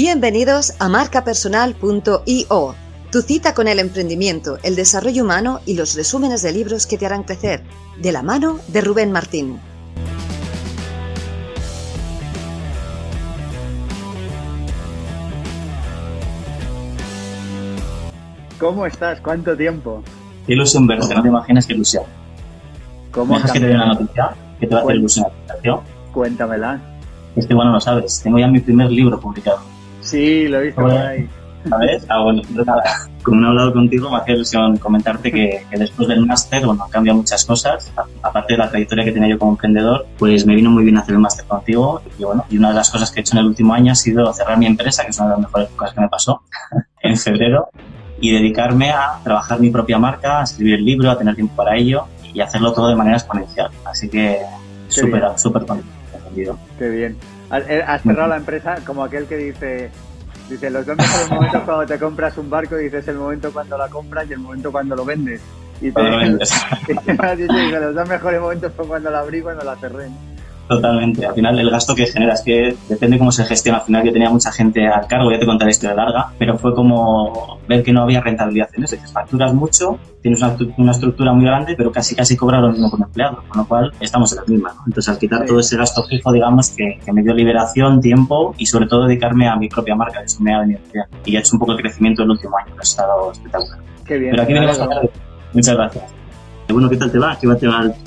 Bienvenidos a marcapersonal.io, tu cita con el emprendimiento, el desarrollo humano y los resúmenes de libros que te harán crecer, de la mano de Rubén Martín. ¿Cómo estás? ¿Cuánto tiempo? Qué ilusión verte, no te imaginas qué ilusión. ¿Cómo ¿Me dejas que te dé una noticia que te va a hacer ilusión Cuéntamela. Es que bueno, lo sabes, tengo ya mi primer libro publicado. Sí, lo he visto por ahí. ¿Sabes? Ah, bueno, pues nada. Como no he hablado contigo, me hace ilusión comentarte que, que después del máster, bueno, han cambiado muchas cosas. Aparte de la trayectoria que tenía yo como emprendedor, pues me vino muy bien hacer el máster contigo. Y bueno, y una de las cosas que he hecho en el último año ha sido cerrar mi empresa, que es una de las mejores cosas que me pasó, en febrero, y dedicarme a trabajar mi propia marca, a escribir el libro, a tener tiempo para ello y hacerlo todo de manera exponencial. Así que súper, súper contento. Qué bien. Eh, has cerrado la empresa como aquel que dice, dice, los dos mejores momentos cuando te compras un barco, dices el momento cuando la compras y el momento cuando lo vendes. Y te, lo vendes. los dos mejores momentos fue cuando la abrí y cuando la cerré. Totalmente. Al final, el gasto que genera es que depende cómo se gestiona. Al final, yo tenía mucha gente al cargo, ya te contaré historia larga, pero fue como ver que no había rentabilidad en eso. Dices, facturas mucho, tienes una, estructura muy grande, pero casi casi cobras lo mismo con empleado, con lo cual estamos en la misma. Entonces, al quitar todo ese gasto fijo, digamos que, me dio liberación, tiempo y sobre todo dedicarme a mi propia marca, que eso me ha venido bien. Y he hecho un poco el crecimiento el último año, que ha estado espectacular. Qué bien. Pero aquí venimos a hablar Muchas gracias. Bueno, ¿qué tal te va? ¿Qué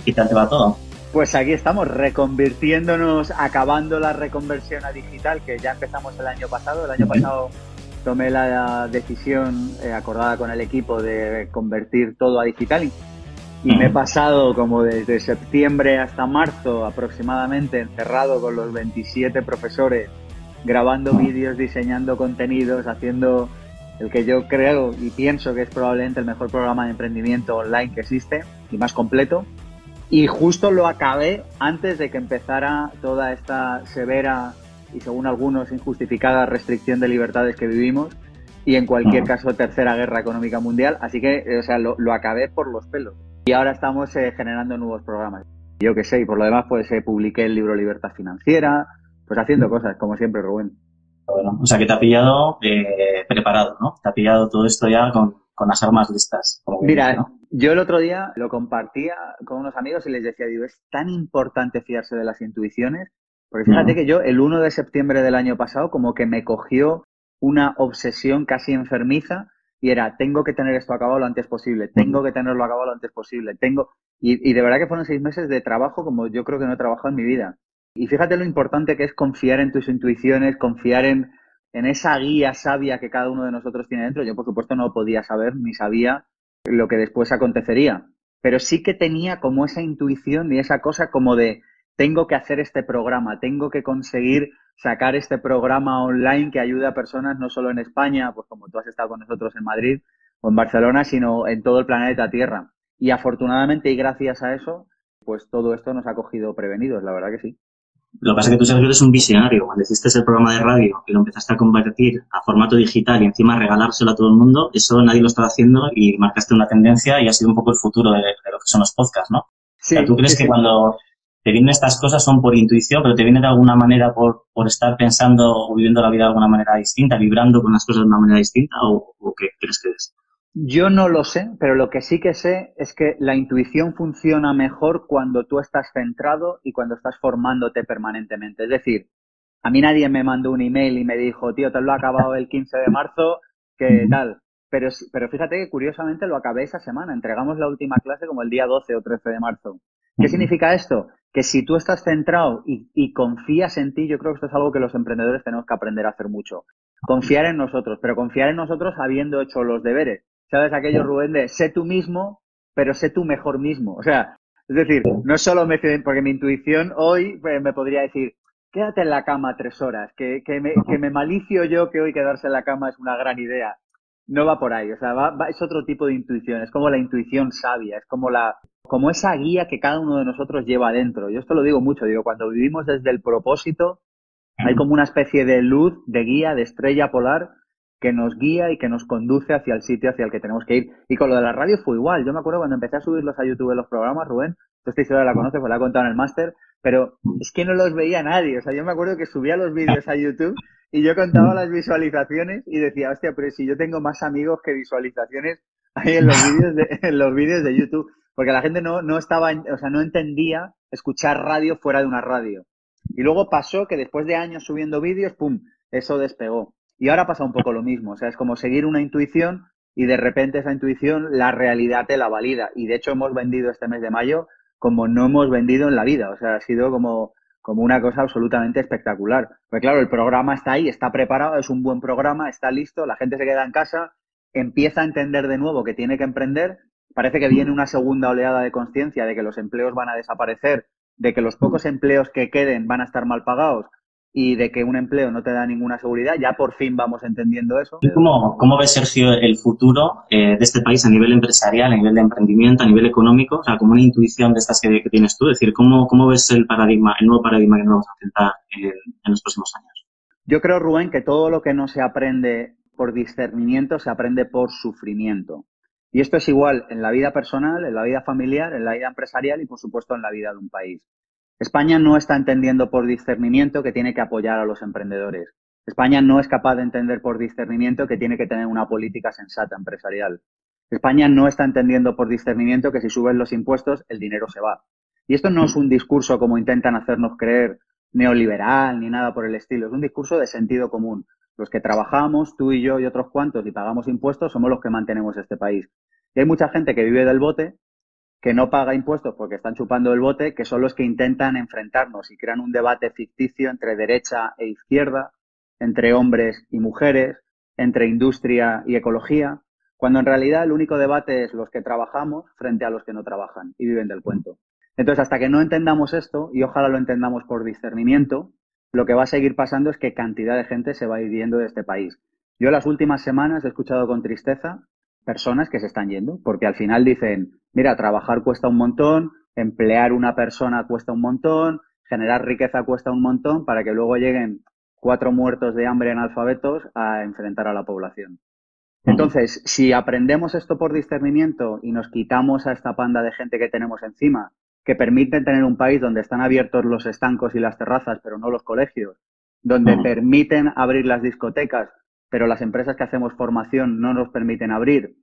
¿Qué tal te va todo? Pues aquí estamos, reconvirtiéndonos, acabando la reconversión a digital que ya empezamos el año pasado. El año pasado tomé la decisión eh, acordada con el equipo de convertir todo a digital y, me he pasado como desde septiembre hasta marzo aproximadamente encerrado con los 27 profesores, grabando vídeos, diseñando contenidos, haciendo el que yo creo y pienso que es probablemente el mejor programa de emprendimiento online que existe y más completo. Y justo lo acabé antes de que empezara toda esta severa y según algunos injustificada restricción de libertades que vivimos y en cualquier caso tercera guerra económica mundial. Así que, eh, o sea, lo, acabé por los pelos. Y ahora estamos eh, generando nuevos programas. Yo qué sé, y por lo demás pues eh, publiqué el libro Libertad Financiera, pues haciendo cosas, como siempre, Rubén. Bueno, o sea que te ha pillado preparado, ¿no? Te ha pillado todo esto ya con, con las armas listas. Mira, yo el otro día lo compartía con unos amigos y les decía, digo, es tan importante fiarse de las intuiciones, porque fíjate que yo el 1 de septiembre del año pasado como que me cogió una obsesión casi enfermiza y era, tengo que tener esto acabado lo antes posible, tengo que tenerlo acabado lo antes posible, tengo... Y, y de verdad que fueron seis meses de trabajo como yo creo que no he trabajado en mi vida. Y fíjate lo importante que es confiar en tus intuiciones, confiar en, en esa guía sabia que cada uno de nosotros tiene dentro. Yo, por supuesto, no podía saber ni sabía lo que después acontecería, pero sí que tenía como esa intuición y esa cosa como de tengo que hacer este programa, tengo que conseguir sacar este programa online que ayude a personas no solo en España, pues como tú has estado con nosotros en Madrid o en Barcelona, sino en todo el planeta Tierra. Y afortunadamente y gracias a eso, pues todo esto nos ha cogido prevenidos, la verdad que sí. Lo que pasa es que tú, Sergio, eres un visionario. Cuando hiciste el programa de radio y lo empezaste a convertir a formato digital y encima regalárselo a todo el mundo, eso nadie lo estaba haciendo y marcaste una tendencia y ha sido un poco el futuro de, lo que son los podcasts, ¿no? Sí, ¿Tú crees que cuando te vienen estas cosas son por intuición, pero te viene de alguna manera por, por estar pensando o viviendo la vida de alguna manera distinta, vibrando con las cosas de una manera distinta o, o qué crees que es? Yo no lo sé, pero lo que sí que sé es que la intuición funciona mejor cuando tú estás centrado y cuando estás formándote permanentemente. Es decir, a mí nadie me mandó un email y me dijo, tío, te lo he acabado el 15 de marzo, ¿qué tal? Pero, pero fíjate que curiosamente lo acabé esa semana. Entregamos la última clase como el día 12 o 13 de marzo. ¿Qué significa esto? Que si tú estás centrado y, y, confías en ti, yo creo que esto es algo que los emprendedores tenemos que aprender a hacer mucho. Confiar en nosotros, pero confiar en nosotros habiendo hecho los deberes. ¿Sabes aquello, Rubén, de sé tú mismo, pero sé tú mejor mismo? O sea, es decir, no solo me... Porque mi intuición hoy pues, me podría decir, quédate en la cama tres horas, que, que, me, que me malicio yo que hoy quedarse en la cama es una gran idea. No va por ahí, o sea, va, es otro tipo de intuición, es como la intuición sabia, es como la, como esa guía que cada uno de nosotros lleva adentro. Yo esto lo digo mucho, digo, cuando vivimos desde el propósito, hay como una especie de luz, de guía, de estrella polar que nos guía y que nos conduce hacia el sitio hacia el que tenemos que ir. Y con lo de la radio fue igual. Yo me acuerdo cuando empecé a subirlos a YouTube los programas, Rubén, esta historia la conoces, pues la he contado en el máster, pero es que no los veía nadie. O sea, yo me acuerdo que subía los vídeos a YouTube y yo contaba las visualizaciones y decía, hostia, pero si yo tengo más amigos que visualizaciones ahí en los vídeos de, en los vídeos de YouTube. Porque la gente no, no estaba, o sea, no entendía escuchar radio fuera de una radio. Y luego pasó que después de años subiendo vídeos, ¡pum! Eso despegó. Y ahora pasa un poco lo mismo. O sea, es como seguir una intuición y de repente esa intuición, la realidad te la valida. Y de hecho hemos vendido este mes de mayo como no hemos vendido en la vida. O sea, ha sido como, como una cosa absolutamente espectacular. Pues claro, el programa está ahí, está preparado, es un buen programa, está listo, la gente se queda en casa, empieza a entender de nuevo que tiene que emprender. Parece que viene una segunda oleada de conciencia de que los empleos van a desaparecer, de que los pocos empleos que queden van a estar mal pagados y de que un empleo no te da ninguna seguridad, ya por fin vamos entendiendo eso. ¿Cómo, cómo ves, Sergio, el futuro eh, de este país a nivel empresarial, a nivel de emprendimiento, a nivel económico? O sea, como una intuición de estas que, tienes tú. Es decir, ¿cómo, ¿cómo ves el paradigma, el nuevo paradigma que nos vamos a enfrentar en, en los próximos años? Yo creo, Rubén, que todo lo que no se aprende por discernimiento se aprende por sufrimiento. Y esto es igual en la vida personal, en la vida familiar, en la vida empresarial y, por supuesto, en la vida de un país. España no está entendiendo por discernimiento que tiene que apoyar a los emprendedores. España no es capaz de entender por discernimiento que tiene que tener una política sensata empresarial. España no está entendiendo por discernimiento que si suben los impuestos el dinero se va. Y esto no es un discurso como intentan hacernos creer neoliberal ni nada por el estilo, es un discurso de sentido común. Los que trabajamos, tú y yo y otros cuantos, y pagamos impuestos, somos los que mantenemos este país. Y hay mucha gente que vive del bote que no paga impuestos porque están chupando el bote, que son los que intentan enfrentarnos y crean un debate ficticio entre derecha e izquierda, entre hombres y mujeres, entre industria y ecología, cuando en realidad el único debate es los que trabajamos frente a los que no trabajan y viven del cuento. Entonces, hasta que no entendamos esto, y ojalá lo entendamos por discernimiento, lo que va a seguir pasando es que cantidad de gente se va a ir yendo de este país. Yo las últimas semanas he escuchado con tristeza personas que se están yendo, porque al final dicen, mira, trabajar cuesta un montón, emplear una persona cuesta un montón, generar riqueza cuesta un montón, para que luego lleguen cuatro muertos de hambre analfabetos a enfrentar a la población. Entonces, si aprendemos esto por discernimiento y nos quitamos a esta panda de gente que tenemos encima, que permiten tener un país donde están abiertos los estancos y las terrazas, pero no los colegios, donde permiten abrir las discotecas, pero las empresas que hacemos formación no nos permiten abrir.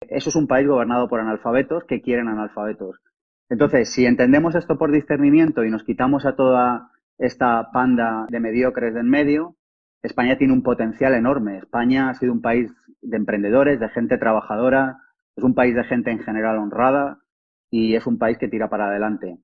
Eso es un país gobernado por analfabetos que quieren analfabetos. Entonces, si entendemos esto por discernimiento y nos quitamos a toda esta panda de mediocres de en medio, España tiene un potencial enorme. España ha sido un país de emprendedores, de gente trabajadora, es un país de gente en general honrada y es un país que tira para adelante.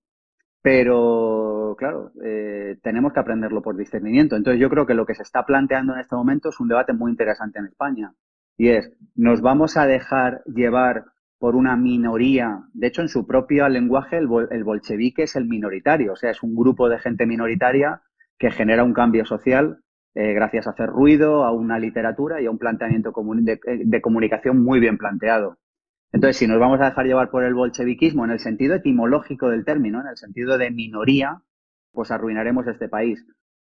Pero, claro, eh, tenemos que aprenderlo por discernimiento. Entonces, yo creo que lo que se está planteando en este momento es un debate muy interesante en España. Y es, ¿nos vamos a dejar llevar por una minoría? De hecho, en su propio lenguaje, el, bolchevique es el minoritario. O sea, es un grupo de gente minoritaria que genera un cambio social eh, gracias a hacer ruido, a una literatura y a un planteamiento de comunicación muy bien planteado. Entonces, si nos vamos a dejar llevar por el bolcheviquismo en el sentido etimológico del término, en el sentido de minoría, pues arruinaremos este país.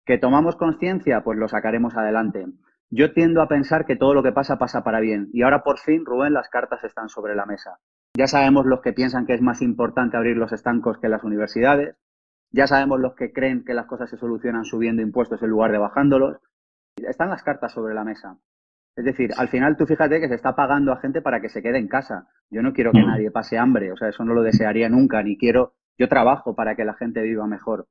¿Que tomamos conciencia? Pues lo sacaremos adelante. Yo tiendo a pensar que todo lo que pasa pasa para bien. Y ahora por fin, Rubén, las cartas están sobre la mesa. Ya sabemos los que piensan que es más importante abrir los estancos que las universidades. Ya sabemos los que creen que las cosas se solucionan subiendo impuestos en lugar de bajándolos. Están las cartas sobre la mesa. Es decir, al final tú fíjate que se está pagando a gente para que se quede en casa. Yo no quiero que nadie pase hambre, o sea, eso no lo desearía nunca, ni quiero, yo trabajo para que la gente viva mejor.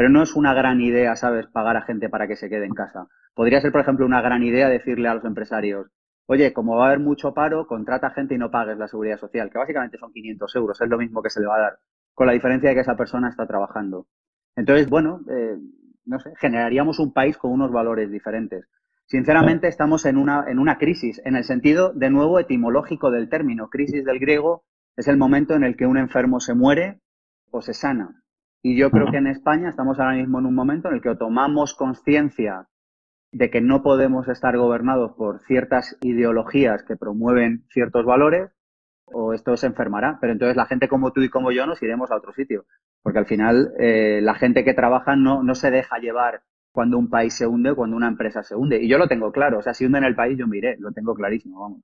Pero no es una gran idea, ¿sabes?, pagar a gente para que se quede en casa. Podría ser, por ejemplo, una gran idea decirle a los empresarios, oye, como va a haber mucho paro, contrata gente y no pagues la seguridad social, que básicamente son 500 euros, es lo mismo que se le va a dar, con la diferencia de que esa persona está trabajando. Entonces, bueno, eh, no sé, generaríamos un país con unos valores diferentes. Sinceramente, estamos en una, en una crisis, en el sentido, de nuevo, etimológico del término. Crisis del griego es el momento en el que un enfermo se muere o se sana. Y yo creo que en España estamos ahora mismo en un momento en el que tomamos conciencia de que no podemos estar gobernados por ciertas ideologías que promueven ciertos valores, o esto se enfermará. Pero entonces la gente como tú y como yo nos iremos a otro sitio. Porque al final eh, la gente que trabaja no, no se deja llevar cuando un país se hunde o cuando una empresa se hunde. Y yo lo tengo claro. O sea, si hunden el país, yo miré. Lo tengo clarísimo, vamos.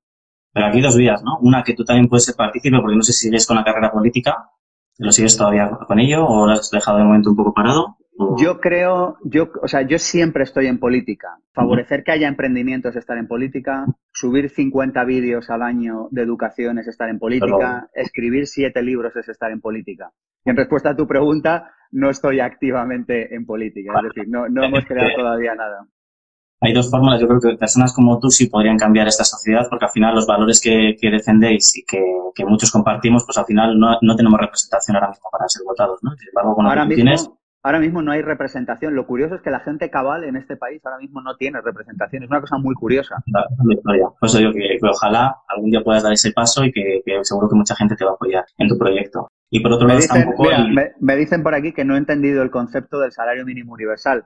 Pero aquí dos vías, ¿no? Una que tú también puedes ser partícipe, porque no sé si sigues con la carrera política, ¿lo sigues todavía con ello o lo has dejado de momento un poco parado? Yo creo, yo, o sea, yo siempre estoy en política. Favorecer que haya emprendimientos es estar en política. Subir 50 vídeos al año de educación es estar en política. Escribir siete libros es estar en política. Y en respuesta a tu pregunta, no estoy activamente en política. Es decir, no, no hemos creado todavía nada. Hay dos fórmulas. Yo creo que personas como tú sí podrían cambiar esta sociedad porque al final los valores que, que defendéis y que, que, muchos compartimos, pues al final no, no, tenemos representación ahora mismo para ser votados. ¿no? Sin embargo, con ahora mismo, tienes, ahora mismo no hay representación. Lo curioso es que la gente cabal en este país ahora mismo no tiene representación. Es una cosa muy curiosa. Por eso digo que, que, ojalá algún día puedas dar ese paso y que, seguro que mucha gente te va a apoyar en tu proyecto. Y por otro me lado dicen, está un poco... mira, el- me, me dicen por aquí que no he entendido el concepto del salario mínimo universal.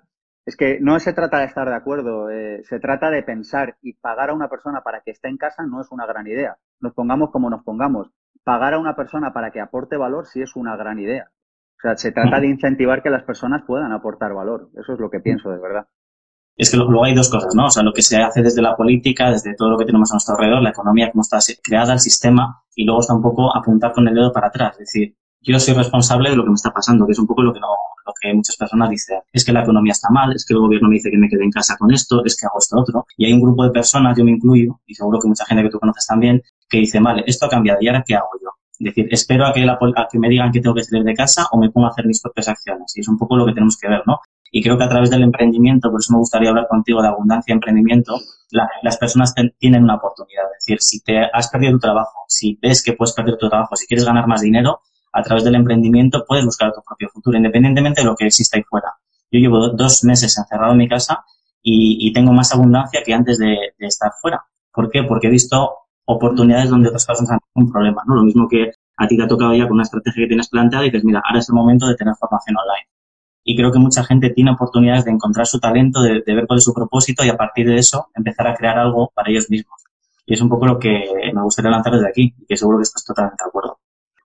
Es que no se trata de estar de acuerdo, eh, se trata de pensar y pagar a una persona para que esté en casa no es una gran idea. Nos pongamos como nos pongamos. Pagar a una persona para que aporte valor sí es una gran idea. O sea, se trata de incentivar que las personas puedan aportar valor. Eso es lo que pienso, de verdad. es que luego hay dos cosas, ¿no? O sea, lo que se hace desde la política, desde todo lo que tenemos a nuestro alrededor, la economía, cómo está creada, el sistema, y luego está un poco apuntar con el dedo para atrás. Es decir, yo soy responsable de lo que me está pasando, que es un poco lo que, no, lo que muchas personas dicen. Es que la economía está mal, es que el gobierno me dice que me quede en casa con esto, es que hago esto otro. Y hay un grupo de personas, yo me incluyo, y seguro que mucha gente que tú conoces también, que dice, vale, esto ha cambiado, ¿y ahora qué hago yo? Es decir, espero a que, a que me digan que tengo que salir de casa o me pongo a hacer mis propias acciones. Y es un poco lo que tenemos que ver, ¿no? Y creo que a través del emprendimiento, por eso me gustaría hablar contigo de abundancia y emprendimiento, la- las personas tienen una oportunidad. Es decir, si te has perdido tu trabajo, si ves que puedes perder tu trabajo, si quieres ganar más dinero, a través del emprendimiento puedes buscar tu propio futuro, independientemente de lo que exista ahí fuera. Yo llevo do- dos meses encerrado en mi casa y, tengo más abundancia que antes de, de estar fuera. ¿Por qué? Porque he visto oportunidades donde otras personas han tenido un problema, ¿no? Lo mismo que a ti te ha tocado ya con una estrategia que tienes planteada y dices, mira, ahora es el momento de tener formación online. Y creo que mucha gente tiene oportunidades de encontrar su talento, de, de ver cuál es su propósito y a partir de eso empezar a crear algo para ellos mismos. Y es un poco lo que me gustaría lanzar desde aquí y que seguro que estás totalmente de acuerdo.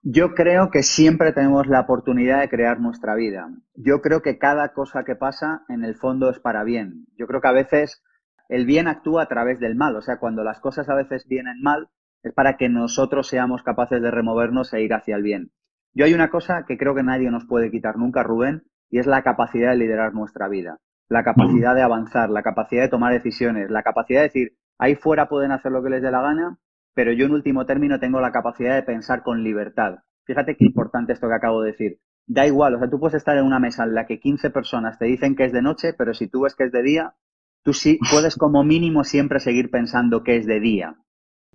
Yo creo que siempre tenemos la oportunidad de crear nuestra vida. Yo creo que cada cosa que pasa en el fondo es para bien. Yo creo que a veces el bien actúa a través del mal. O sea, cuando las cosas a veces vienen mal, es para que nosotros seamos capaces de removernos e ir hacia el bien. Yo hay una cosa que creo que nadie nos puede quitar nunca, Rubén, y es la capacidad de liderar nuestra vida. La capacidad de avanzar, la capacidad de tomar decisiones, la capacidad de decir, ahí fuera pueden hacer lo que les dé la gana, pero yo en último término tengo la capacidad de pensar con libertad. Fíjate qué importante esto que acabo de decir. Da igual, o sea, tú puedes estar en una mesa en la que 15 personas te dicen que es de noche, pero si tú ves que es de día, tú sí puedes como mínimo siempre seguir pensando que es de día.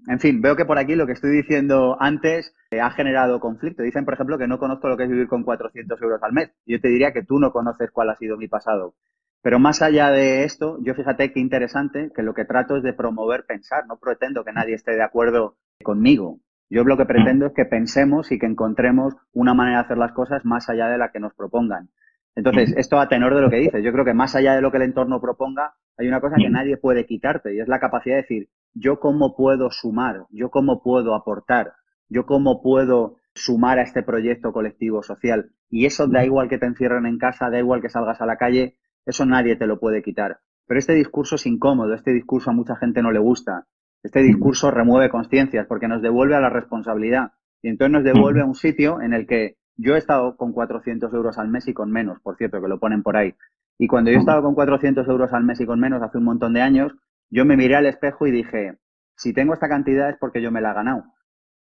En fin, veo que por aquí lo que estoy diciendo antes eh, ha generado conflicto. Dicen, por ejemplo, que no conozco lo que es vivir con 400 euros al mes. Yo te diría que tú no conoces cuál ha sido mi pasado. Pero más allá de esto, yo fíjate qué interesante que lo que trato es de promover pensar. No pretendo que nadie esté de acuerdo conmigo. Yo lo que pretendo es que pensemos y que encontremos una manera de hacer las cosas más allá de la que nos propongan. Entonces, esto a tenor de lo que dices, yo creo que más allá de lo que el entorno proponga, hay una cosa que nadie puede quitarte y es la capacidad de decir, yo cómo puedo sumar, yo cómo puedo aportar, yo cómo puedo sumar a este proyecto colectivo social. Y eso da igual que te encierren en casa, da igual que salgas a la calle, eso nadie te lo puede quitar. Pero este discurso es incómodo, este discurso a mucha gente no le gusta. Este discurso remueve conciencias porque nos devuelve a la responsabilidad. Y entonces nos devuelve a un sitio en el que yo he estado con 400 euros al mes y con menos, por cierto, que lo ponen por ahí. Y cuando yo he estado con 400 euros al mes y con menos hace un montón de años, yo me miré al espejo y dije, si tengo esta cantidad es porque yo me la he ganado.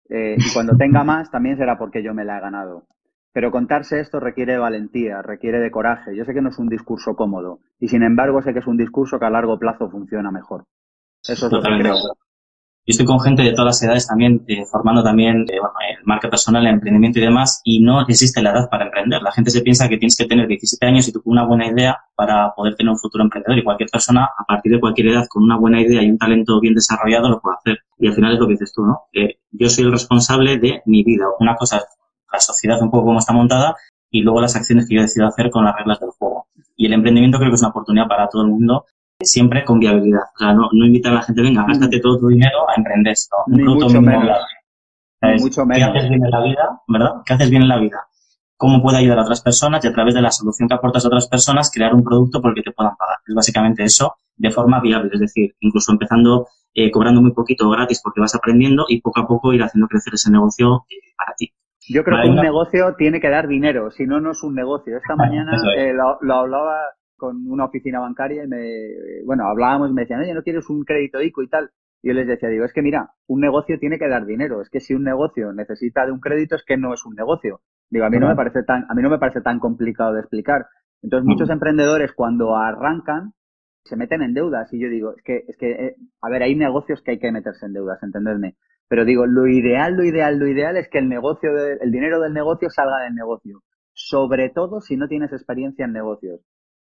Eh, y cuando tenga más también será porque yo me la he ganado. Pero contarse esto requiere de valentía, requiere de coraje. Yo sé que no es un discurso cómodo y sin embargo sé que es un discurso que a largo plazo funciona mejor. Eso es lo que creo. Yo estoy con gente de todas las edades también, eh, formando también eh, bueno, eh, marca personal, emprendimiento y demás, y no existe la edad para emprender. La gente se piensa que tienes que tener 17 años y tú con una buena idea para poder tener un futuro emprendedor. Y cualquier persona, a partir de cualquier edad, con una buena idea y un talento bien desarrollado, lo puede hacer. Y al final es lo que dices tú, ¿no? Que yo soy el responsable de mi vida. Una cosa es la sociedad un poco como está montada y luego las acciones que yo decido hacer con las reglas del juego. Y el emprendimiento creo que es una oportunidad para todo el mundo siempre con viabilidad. O sea, no, no invitar a la gente, venga, gástate todo tu dinero a emprender. No, Ni mucho menos. mucho ¿Qué menos. haces bien en la vida? ¿Verdad? ¿Qué haces bien en la vida? cómo puede ayudar a otras personas y a través de la solución que aportas a otras personas crear un producto por el que te puedan pagar. Es básicamente eso de forma viable, es decir, incluso empezando eh, cobrando muy poquito gratis porque vas aprendiendo y poco a poco ir haciendo crecer ese negocio eh, para ti. Yo creo que un negocio tiene que dar dinero, si no, no es un negocio. Esta mañana eh, lo, hablaba con una oficina bancaria y me, bueno, hablábamos y me decían, oye, ¿no quieres un crédito ICO y tal? Y yo les decía, digo, es que mira, un negocio tiene que dar dinero. Es que si un negocio necesita de un crédito es que no es un negocio. Digo, a mí no me parece tan, a mí no me parece tan complicado de explicar. Entonces, muchos emprendedores cuando arrancan se meten en deudas y yo digo, es que, es que, eh, a ver, hay negocios que hay que meterse en deudas, entenderme. Pero digo, lo ideal, lo ideal, lo ideal es que el negocio, el dinero del negocio salga del negocio. Sobre todo si no tienes experiencia en negocios.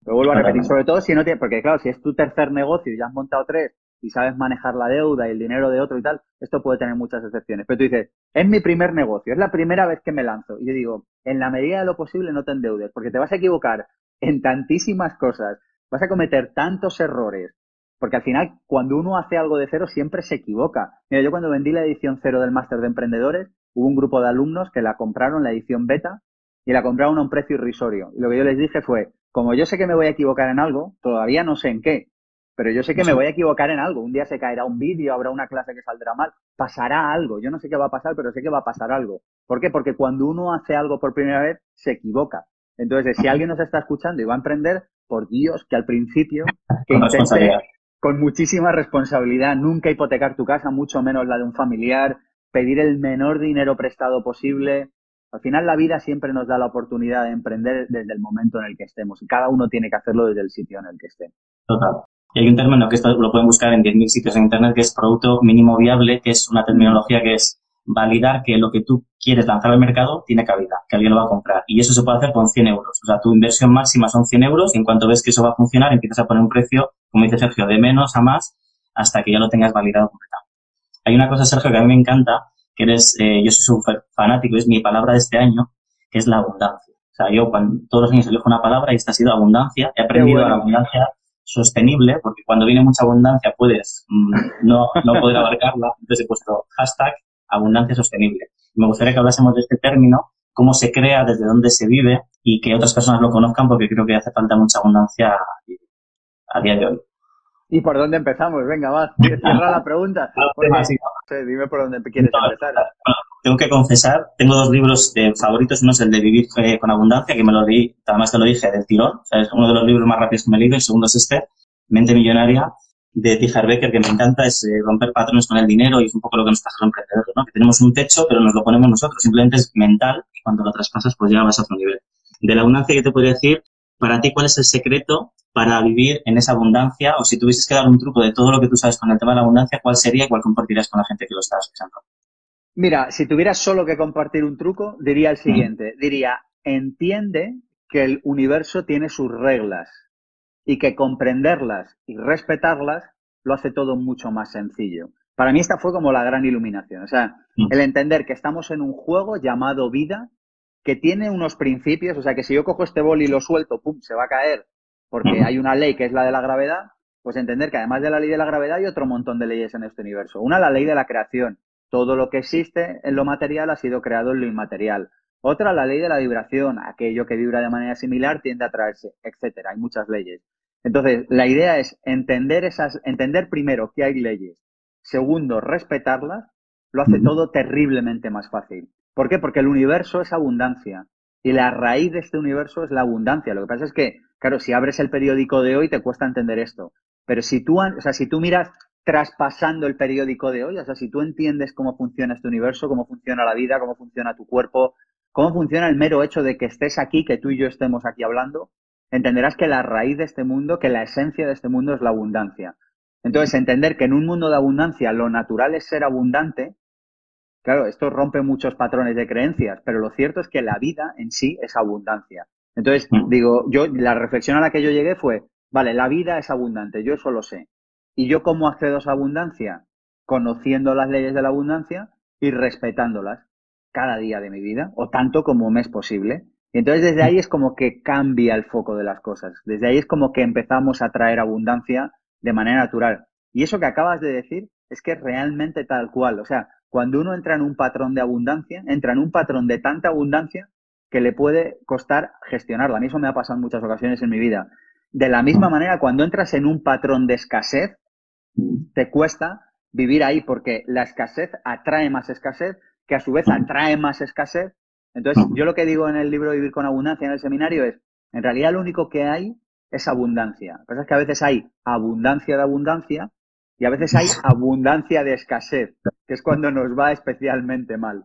Lo vuelvo a repetir, sobre todo si no tienes, porque claro, si es tu tercer negocio y ya has montado tres y sabes manejar la deuda y el dinero de otro y tal, esto puede tener muchas excepciones. Pero tú dices, es mi primer negocio, es la primera vez que me lanzo. Y yo digo, en la medida de lo posible no te endeudes, porque te vas a equivocar en tantísimas cosas, vas a cometer tantos errores, porque al final cuando uno hace algo de cero siempre se equivoca. Mira, yo cuando vendí la edición cero del máster de emprendedores, hubo un grupo de alumnos que la compraron, la edición beta, y la compraron a un precio irrisorio. Y lo que yo les dije fue, como yo sé que me voy a equivocar en algo, todavía no sé en qué, pero yo sé que me voy a equivocar en algo. Un día se caerá un vídeo, habrá una clase que saldrá mal, pasará algo. Yo no sé qué va a pasar, pero sé que va a pasar algo. ¿Por qué? Porque cuando uno hace algo por primera vez, se equivoca. Entonces, si alguien nos está escuchando y va a emprender, por Dios, que al principio, que intente con muchísima responsabilidad, nunca hipotecar tu casa, mucho menos la de un familiar, pedir el menor dinero prestado posible. Al final la vida siempre nos da la oportunidad de emprender desde el momento en el que estemos y cada uno tiene que hacerlo desde el sitio en el que esté. Total. Y hay un término que esto lo pueden buscar en 10.000 sitios en Internet, que es producto mínimo viable, que es una terminología que es validar que lo que tú quieres lanzar al mercado tiene cabida, que alguien lo va a comprar. Y eso se puede hacer con 100 euros. O sea, tu inversión máxima son 100 euros y en cuanto ves que eso va a funcionar, empiezas a poner un precio, como dice Sergio, de menos a más hasta que ya lo tengas validado completamente. Hay una cosa, Sergio, que a mí me encanta, que eres, eh, yo soy súper fanático, es mi palabra de este año, que es la abundancia. O sea, yo cuando, todos los años elijo una palabra y esta ha sido abundancia. He aprendido la abundancia sostenible, porque cuando viene mucha abundancia puedes mm, no, no poder abarcarla. Entonces he puesto hashtag abundancia sostenible. Me gustaría que hablásemos de este término, cómo se crea, desde dónde se vive y que otras personas lo conozcan porque creo que hace falta mucha abundancia a día de hoy. ¿Y por dónde empezamos? Venga, va, cierra la pregunta. dime por dónde quieres empezar. tengo que confesar, tengo dos libros de favoritos. Uno es el de Vivir con Abundancia, que me lo leí, además te lo dije, del tirón. es uno de los libros más rápidos que me he leído. El segundo es este, Mente Millonaria, de Tijar Becker, que me encanta, es eh, romper patrones con el dinero y es un poco lo que nos pasa a los emprendedores, ¿no? Que tenemos un techo, pero nos lo ponemos nosotros. Simplemente es mental y cuando lo traspasas, pues ya vas a otro nivel. De la abundancia, ¿qué te podría decir? Para ti, ¿cuál es el secreto para vivir en esa abundancia? O si tuvieses que dar un truco de todo lo que tú sabes con el tema de la abundancia, ¿cuál sería y cuál compartirías con la gente que lo está escuchando? Mira, si tuvieras solo que compartir un truco, diría el siguiente. Diría, entiende que el universo tiene sus reglas y que comprenderlas y respetarlas lo hace todo mucho más sencillo. Para mí esta fue como la gran iluminación. O sea, el entender que estamos en un juego llamado vida, que tiene unos principios, o sea, que si yo cojo este bol y lo suelto, pum, se va a caer porque hay una ley que es la de la gravedad, pues entender que además de la ley de la gravedad hay otro montón de leyes en este universo. Una, la ley de la creación. Todo lo que existe en lo material ha sido creado en lo inmaterial. Otra, la ley de la vibración. Aquello que vibra de manera similar tiende a atraerse, etcétera. Hay muchas leyes. Entonces, la idea es entender esas, entender primero que hay leyes. Segundo, respetarlas. Lo hace todo terriblemente más fácil. ¿Por qué? Porque el universo es abundancia. Y la raíz de este universo es la abundancia. Lo que pasa es que Claro, si abres el periódico de hoy te cuesta entender esto. Pero si tú, o sea, si tú miras traspasando el periódico de hoy, o sea, si tú entiendes cómo funciona este universo, cómo funciona la vida, cómo funciona tu cuerpo, cómo funciona el mero hecho de que estés aquí, que tú y yo estemos aquí hablando, entenderás que la raíz de este mundo, que la esencia de este mundo es la abundancia. Entonces, entender que en un mundo de abundancia lo natural es ser abundante, claro, esto rompe muchos patrones de creencias, pero lo cierto es que la vida en sí es abundancia. Entonces, mm. digo, yo, la reflexión a la que yo llegué fue, vale, la vida es abundante, yo eso lo sé. ¿Y yo cómo accedo a esa abundancia? Conociendo las leyes de la abundancia y respetándolas cada día de mi vida, o tanto como me es posible. Y entonces desde ahí es como que cambia el foco de las cosas. Desde ahí es como que empezamos a traer abundancia de manera natural. Y eso que acabas de decir es que realmente tal cual. O sea, cuando uno entra en un patrón de abundancia, entra en un patrón de tanta abundancia que le puede costar gestionarla. A mí eso me ha pasado en muchas ocasiones en mi vida. De la misma manera, cuando entras en un patrón de escasez, te cuesta vivir ahí porque la escasez atrae más escasez, que a su vez atrae más escasez. Entonces, yo lo que digo en el libro Vivir con Abundancia en el seminario es, en realidad lo único que hay es abundancia. Lo que pasa es que a veces hay abundancia de abundancia y a veces hay abundancia de escasez, que es cuando nos va especialmente mal.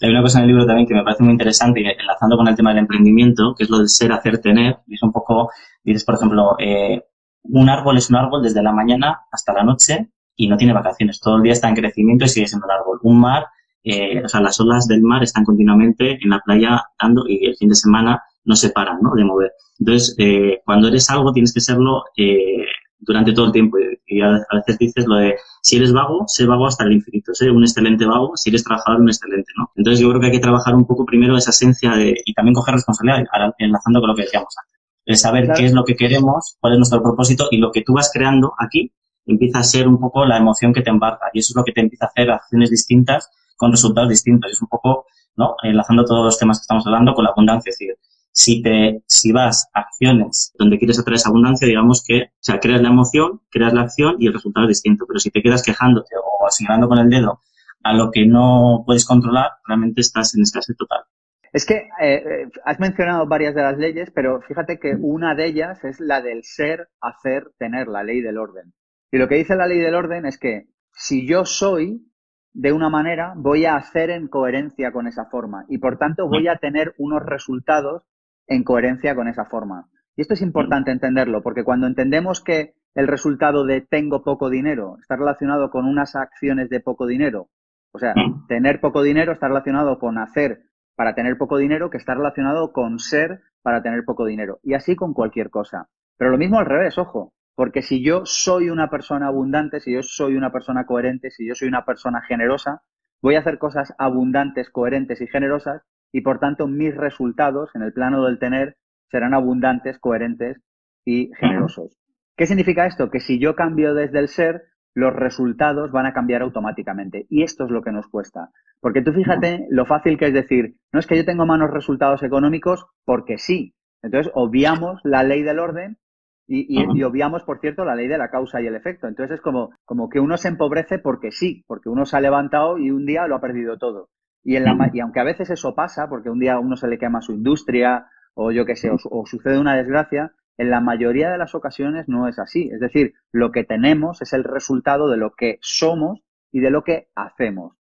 Hay una cosa en el libro también que me parece muy interesante, enlazando con el tema del emprendimiento, que es lo del ser, hacer, tener. Y es un poco, dices, por ejemplo, eh, un árbol es un árbol desde la mañana hasta la noche y no tiene vacaciones. Todo el día está en crecimiento y sigue siendo un árbol. Un mar, eh, o sea, las olas del mar están continuamente en la playa dando y el fin de semana no se paran, ¿no? De mover. Entonces, eh, cuando eres algo tienes que serlo eh, durante todo el tiempo. Y a veces dices lo de, si eres vago, sé vago hasta el infinito, sé un excelente vago, si eres trabajador, un excelente, ¿no? Entonces yo creo que hay que trabajar un poco primero esa esencia de, y también coger responsabilidad, enlazando con lo que decíamos antes. El saber qué es lo que queremos, cuál es nuestro propósito y lo que tú vas creando aquí empieza a ser un poco la emoción que te embarca y eso es lo que te empieza a hacer acciones distintas con resultados distintos. Es un poco, ¿no? Enlazando todos los temas que estamos hablando con la abundancia. Es decir, si te, si vas a acciones donde quieres atraer esa abundancia, digamos que, o sea, creas la emoción, creas la acción y el resultado es distinto. Pero si te quedas quejándote o señalando con el dedo a lo que no puedes controlar, realmente estás en escasez total. Es que eh, eh, has mencionado varias de las leyes, pero fíjate que una de ellas es la del ser, hacer, tener, la ley del orden. Y lo que dice la ley del orden es que si yo soy de una manera, voy a hacer en coherencia con esa forma y por tanto voy a tener unos resultados en coherencia con esa forma. Y esto es importante entenderlo, porque cuando entendemos que el resultado de tengo poco dinero está relacionado con unas acciones de poco dinero, o sea, tener poco dinero está relacionado con hacer para tener poco dinero, que está relacionado con ser para tener poco dinero. Y así con cualquier cosa. Pero lo mismo al revés, ojo, porque si yo soy una persona abundante, si yo soy una persona coherente, si yo soy una persona generosa, voy a hacer cosas abundantes, coherentes y generosas y por tanto mis resultados en el plano del tener serán abundantes, coherentes y generosos. ¿Qué significa esto? Que si yo cambio desde el ser, los resultados van a cambiar automáticamente. Y esto es lo que nos cuesta. Porque tú fíjate lo fácil que es decir, no es que yo tengo malos resultados económicos porque sí. Entonces obviamos la ley del orden y, y, obviamos, por cierto, la ley de la causa y el efecto. Entonces es como, como que uno se empobrece porque sí, porque uno se ha levantado y un día lo ha perdido todo. Y, en la, y aunque a veces eso pasa, porque un día a uno se le quema su industria o yo qué sé, o, sucede una desgracia, en la mayoría de las ocasiones no es así. Es decir, lo que tenemos es el resultado de lo que somos y de lo que hacemos.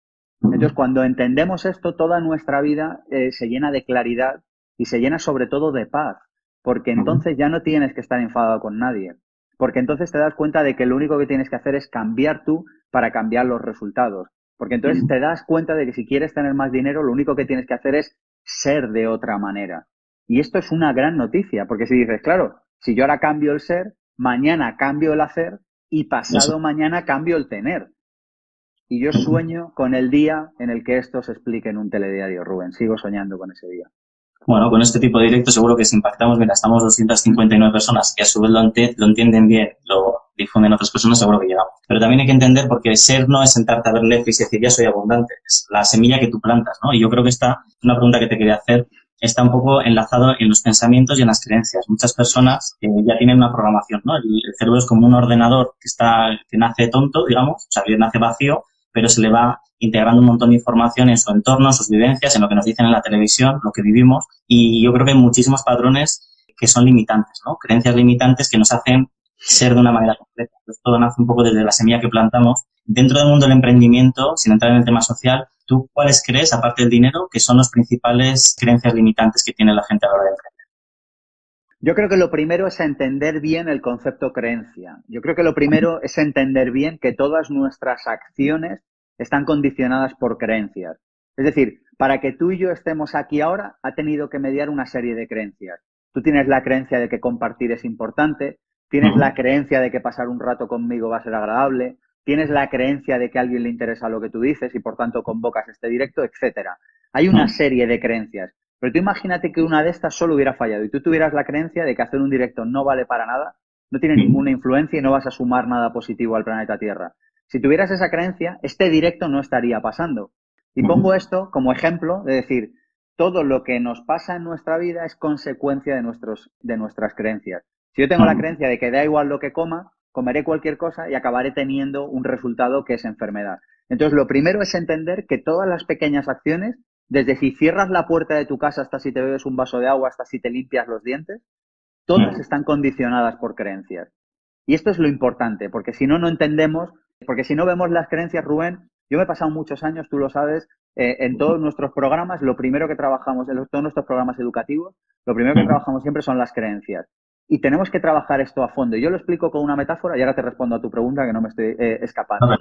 Entonces, cuando entendemos esto, toda nuestra vida eh, se llena de claridad y se llena sobre todo de paz, porque entonces ya no tienes que estar enfadado con nadie, porque entonces te das cuenta de que lo único que tienes que hacer es cambiar tú para cambiar los resultados. Porque entonces te das cuenta de que si quieres tener más dinero, lo único que tienes que hacer es ser de otra manera. Y esto es una gran noticia, porque si dices, claro, si yo ahora cambio el ser, mañana cambio el hacer y pasado mañana cambio el tener. Y yo sueño con el día en el que esto se explique en un telediario, Rubén. Sigo soñando con ese día. Bueno, con este tipo de directo seguro que si impactamos, mira, estamos 259 personas que a su vez lo, entienden bien, lo difunden otras personas, seguro que llegamos. Pero también hay que entender porque ser no es sentarte a ver Netflix y decir ya soy abundante, es la semilla que tú plantas, ¿no? Y yo creo que esta, una pregunta que te quería hacer, está un poco enlazado en los pensamientos y en las creencias. Muchas personas eh, ya tienen una programación, ¿no? El, el, cerebro es como un ordenador que está, que nace tonto, digamos, o sea, que nace vacío, pero se le va integrando un montón de información en su entorno, sus vivencias, en lo que nos dicen en la televisión, lo que vivimos. Y yo creo que hay muchísimos patrones que son limitantes, ¿no? Creencias limitantes que nos hacen ser de una manera concreta. Entonces, todo nace un poco desde la semilla que plantamos. Dentro del mundo del emprendimiento, sin entrar en el tema social, ¿tú cuáles crees, aparte del dinero, que son las principales creencias limitantes que tiene la gente a la hora de emprender? Yo creo que lo primero es entender bien el concepto creencia. Yo creo que lo primero es entender bien que todas nuestras acciones están condicionadas por creencias. Es decir, para que tú y yo estemos aquí ahora, ha tenido que mediar una serie de creencias. Tú tienes la creencia de que compartir es importante, tienes la creencia de que pasar un rato conmigo va a ser agradable, tienes la creencia de que a alguien le interesa lo que tú dices y por tanto convocas este directo, etcétera. Hay una serie de creencias. Pero tú imagínate que una de estas solo hubiera fallado y tú tuvieras la creencia de que hacer un directo no vale para nada, no tiene ninguna influencia y no vas a sumar nada positivo al planeta Tierra. Si tuvieras esa creencia, este directo no estaría pasando. Y pongo esto como ejemplo de decir, todo lo que nos pasa en nuestra vida es consecuencia de, nuestros, de nuestras creencias. Si yo tengo la creencia de que da igual lo que coma, comeré cualquier cosa y acabaré teniendo un resultado que es enfermedad. Entonces, lo primero es entender que todas las pequeñas acciones, desde si cierras la puerta de tu casa hasta si te bebes un vaso de agua, hasta si te limpias los dientes, todas están condicionadas por creencias. Y esto es lo importante, porque si no, no entendemos, porque si no vemos las creencias, Rubén, yo me he pasado muchos años, tú lo sabes, eh, en todos nuestros programas, lo primero que trabajamos, en todos nuestros programas educativos, lo primero que trabajamos siempre son las creencias. Y tenemos que trabajar esto a fondo. Y yo lo explico con una metáfora y ahora te respondo a tu pregunta que no me estoy eh, escapando.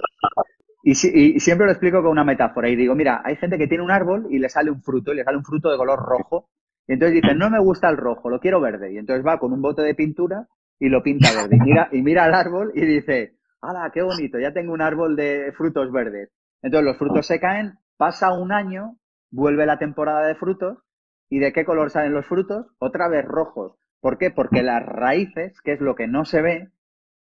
Y, y, siempre lo explico con una metáfora y digo, mira, hay gente que tiene un árbol y le sale un fruto y le sale un fruto de color rojo. Y entonces dice, no me gusta el rojo, lo quiero verde. Y entonces va con un bote de pintura y lo pinta verde. Y mira, y mira al árbol y dice, ¡hala, qué bonito! Ya tengo un árbol de frutos verdes. Entonces los frutos se caen, pasa un año, vuelve la temporada de frutos, ¿y de qué color salen los frutos? Otra vez rojos. ¿Por qué? Porque las raíces, que es lo que no se ve,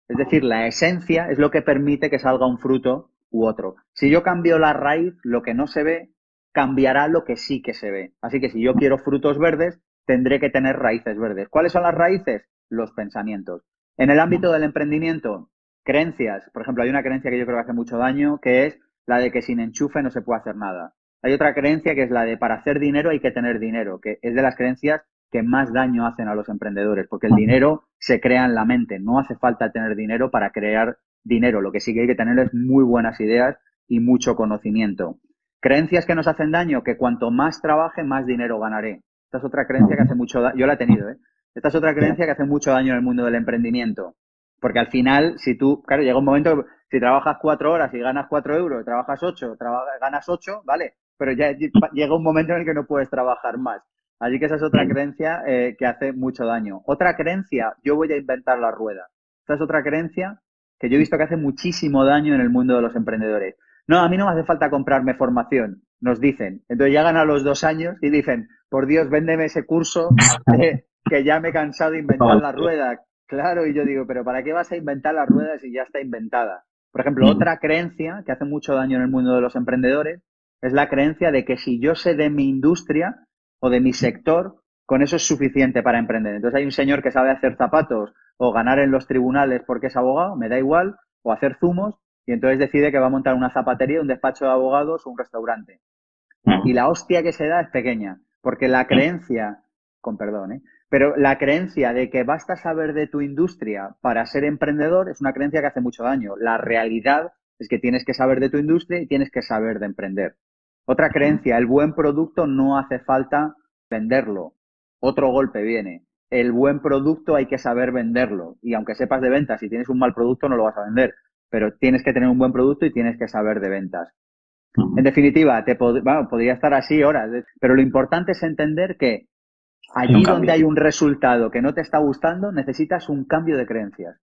es decir, la esencia, es lo que permite que salga un fruto u otro. Si yo cambio la raíz, lo que no se ve, cambiará lo que sí que se ve. Así que si yo quiero frutos verdes, tendré que tener raíces verdes. ¿Cuáles son las raíces? Los pensamientos. En el ámbito del emprendimiento, creencias. Por ejemplo, hay una creencia que yo creo que hace mucho daño, que es la de que sin enchufe no se puede hacer nada. Hay otra creencia que es la de para hacer dinero hay que tener dinero, que es de las creencias que más daño hacen a los emprendedores, porque el dinero se crea en la mente, no hace falta tener dinero para crear dinero, lo que sí que hay que tener es muy buenas ideas y mucho conocimiento. Creencias que nos hacen daño, que cuanto más trabaje, más dinero ganaré. Esta es otra creencia que hace mucho daño, yo la he tenido, ¿eh? Esta es otra creencia que hace mucho daño en el mundo del emprendimiento. Porque al final, si tú, claro, llega un momento, si trabajas cuatro horas y ganas cuatro euros, trabajas ocho, ganas ocho, ¿vale? Pero ya llega un momento en el que no puedes trabajar más. Así que esa es otra creencia eh, que hace mucho daño. Otra creencia, yo voy a inventar la rueda. Esta es otra creencia que yo he visto que hace muchísimo daño en el mundo de los emprendedores. No, a mí no me hace falta comprarme formación, nos dicen. Entonces llegan a los dos años y dicen, por Dios, véndeme ese curso que ya me he cansado de inventar la rueda. Claro, y yo digo, pero ¿para qué vas a inventar la rueda si ya está inventada? Por ejemplo, mm. otra creencia que hace mucho daño en el mundo de los emprendedores es la creencia de que si yo sé de mi industria o de mi sector, con eso es suficiente para emprender. Entonces hay un señor que sabe hacer zapatos o ganar en los tribunales porque es abogado, me da igual, o hacer zumos, y entonces decide que va a montar una zapatería, un despacho de abogados o un restaurante. Y la hostia que se da es pequeña, porque la creencia, con perdón, ¿eh? pero la creencia de que basta saber de tu industria para ser emprendedor es una creencia que hace mucho daño. La realidad es que tienes que saber de tu industria y tienes que saber de emprender. Otra creencia, el buen producto no hace falta venderlo. Otro golpe viene. El buen producto hay que saber venderlo. Y aunque sepas de ventas, si tienes un mal producto no lo vas a vender. Pero tienes que tener un buen producto y tienes que saber de ventas. En definitiva, te podría estar así horas, pero lo importante es entender que allí donde hay un resultado que no te está gustando, necesitas un cambio de creencias.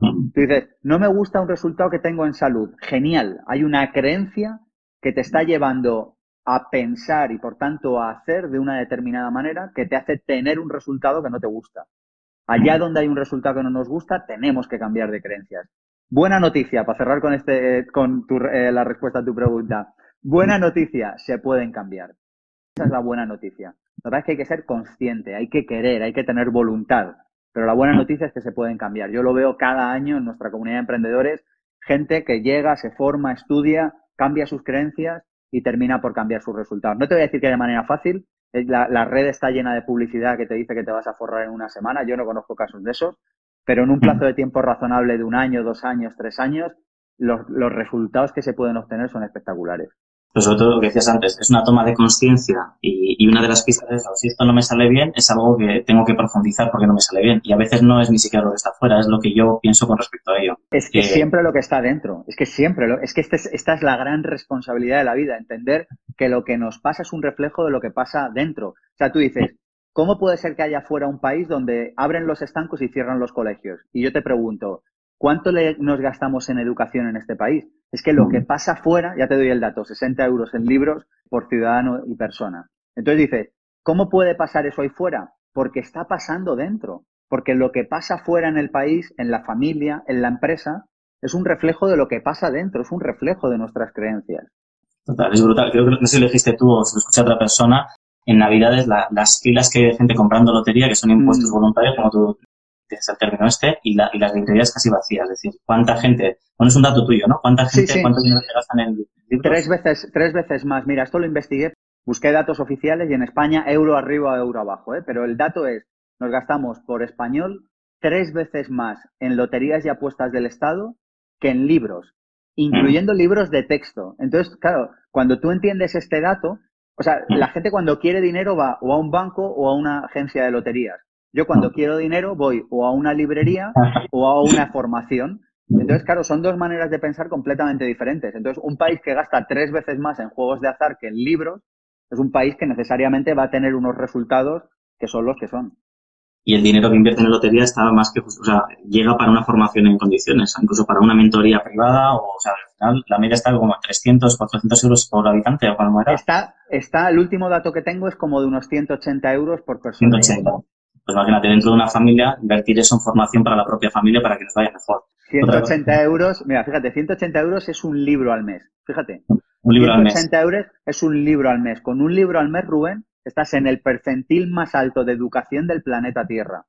Tú dices, no me gusta un resultado que tengo en salud. Genial. Hay una creencia que te está llevando a pensar y por tanto a hacer de una determinada manera que te hace tener un resultado que no te gusta. Allá donde hay un resultado que no nos gusta, tenemos que cambiar de creencias. Buena noticia, para cerrar con este, con eh, la respuesta a tu pregunta. Buena noticia, se pueden cambiar. Esa es la buena noticia. La verdad es que hay que ser consciente, hay que querer, hay que tener voluntad. Pero la buena noticia es que se pueden cambiar. Yo lo veo cada año en nuestra comunidad de emprendedores, gente que llega, se forma, estudia, cambia sus creencias y termina por cambiar sus resultados. No te voy a decir que de manera fácil, la, la, red está llena de publicidad que te dice que te vas a forrar en una semana, yo no conozco casos de esos, pero en un plazo de tiempo razonable de un año, dos años, tres años, los, los resultados que se pueden obtener son espectaculares pero sobre todo lo que decías antes, es una toma de conciencia y, y, una de las pistas es, si esto no me sale bien, es algo que tengo que profundizar porque no me sale bien. Y a veces no es ni siquiera lo que está fuera, es lo que yo pienso con respecto a ello. Es que siempre lo que está dentro, es que siempre, lo, es que este esta es la gran responsabilidad de la vida, entender que lo que nos pasa es un reflejo de lo que pasa dentro. O sea, tú dices, ¿cómo puede ser que haya fuera un país donde abren los estancos y cierran los colegios? Y yo te pregunto, ¿Cuánto le, nos gastamos en educación en este país? Es que lo que pasa fuera, ya te doy el dato, 60 euros en libros por ciudadano y persona. Entonces dice, ¿cómo puede pasar eso ahí fuera? Porque está pasando dentro. Porque lo que pasa fuera en el país, en la familia, en la empresa, es un reflejo de lo que pasa dentro, es un reflejo de nuestras creencias. Total, es brutal. Creo que no sé si lo dijiste tú o se lo escucha otra persona, en Navidades las filas que hay gente comprando lotería, que son impuestos mm. voluntarios, como tú dices el término este, y, las librerías casi vacías. Es decir, ¿cuánta gente? Bueno, es un dato tuyo, ¿no? ¿Cuánta gente, cuánto dinero se gastan en libros? Tres veces, tres veces más. Mira, esto lo investigué, busqué datos oficiales y en España euro arriba, euro abajo, ¿eh? Pero el dato es, nos gastamos por español tres veces más en loterías y apuestas del Estado que en libros, incluyendo mm. libros de texto. Entonces, claro, cuando tú entiendes este dato, o sea, la gente cuando quiere dinero va o a un banco o a una agencia de loterías. Yo cuando quiero dinero voy o a una librería o a una formación. Entonces, claro, son dos maneras de pensar completamente diferentes. Entonces, un país que gasta tres veces más en juegos de azar que en libros es un país que necesariamente va a tener unos resultados que son los que son y el dinero que invierte en lotería está más que justo, o sea, llega para una formación en condiciones, incluso para una mentoría privada, o, o sea, al final la media está como 300, 400 euros por habitante, o cuando era. Está, está, el último dato que tengo es como de unos 180 euros por persona. 180. Pues imagínate, dentro de una familia, invertir eso en formación para la propia familia para que nos vaya mejor. 180 euros, mira, fíjate, 180 euros es un libro al mes, fíjate. Un libro al mes. 180 euros es un libro al mes. Con un libro al mes, Rubén, Estás en el percentil más alto de educación del planeta Tierra.